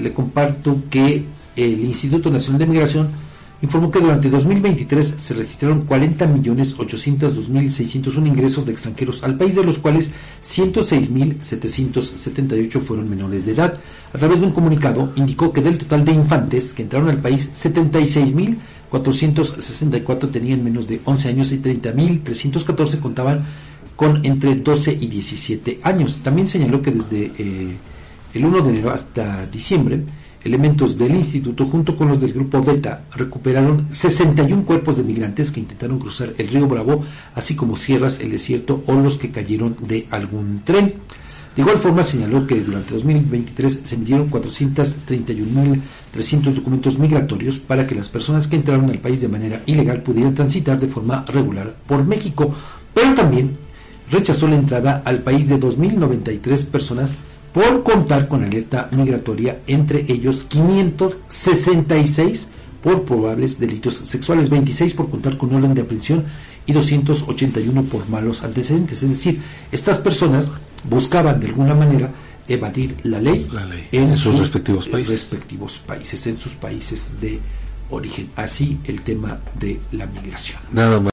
le comparto que el Instituto Nacional de Migración informó que durante 2023 se registraron 40.802.601 ingresos de extranjeros al país, de los cuales 106.778 fueron menores de edad. A través de un comunicado indicó que del total de infantes que entraron al país, 76.464 tenían menos de 11 años y 30.314 contaban con entre 12 y 17 años. También señaló que desde eh, el 1 de enero hasta diciembre, elementos del instituto junto con los del grupo Beta recuperaron 61 cuerpos de migrantes que intentaron cruzar el río Bravo, así como sierras, el desierto o los que cayeron de algún tren. De igual forma señaló que durante 2023 se emitieron 431.300 documentos migratorios para que las personas que entraron al país de manera ilegal pudieran transitar de forma regular por México, pero también rechazó la entrada al país de 2.093 personas por contar con alerta migratoria, entre ellos 566 por probables delitos sexuales, 26 por contar con orden de aprehensión y 281 por malos antecedentes. Es decir, estas personas buscaban de alguna manera evadir la ley, en, sus, respectivos países. respectivos países, en sus países de origen. Así el tema de la migración. Nada más.